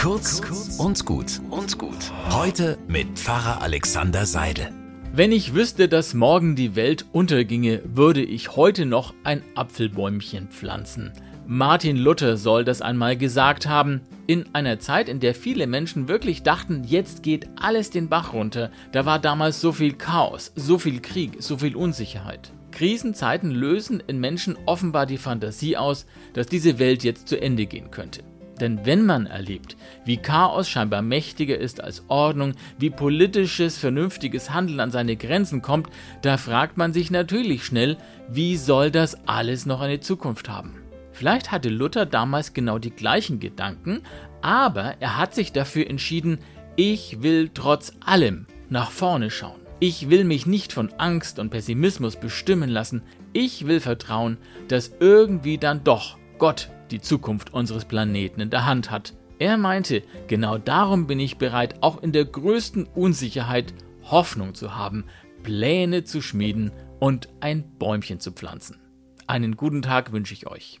Kurz und gut und gut. Heute mit Pfarrer Alexander Seidel. Wenn ich wüsste, dass morgen die Welt unterginge, würde ich heute noch ein Apfelbäumchen pflanzen. Martin Luther soll das einmal gesagt haben. In einer Zeit, in der viele Menschen wirklich dachten, jetzt geht alles den Bach runter, da war damals so viel Chaos, so viel Krieg, so viel Unsicherheit. Krisenzeiten lösen in Menschen offenbar die Fantasie aus, dass diese Welt jetzt zu Ende gehen könnte. Denn wenn man erlebt, wie Chaos scheinbar mächtiger ist als Ordnung, wie politisches, vernünftiges Handeln an seine Grenzen kommt, da fragt man sich natürlich schnell, wie soll das alles noch eine Zukunft haben? Vielleicht hatte Luther damals genau die gleichen Gedanken, aber er hat sich dafür entschieden, ich will trotz allem nach vorne schauen. Ich will mich nicht von Angst und Pessimismus bestimmen lassen. Ich will vertrauen, dass irgendwie dann doch Gott die Zukunft unseres Planeten in der Hand hat. Er meinte, genau darum bin ich bereit, auch in der größten Unsicherheit Hoffnung zu haben, Pläne zu schmieden und ein Bäumchen zu pflanzen. Einen guten Tag wünsche ich euch.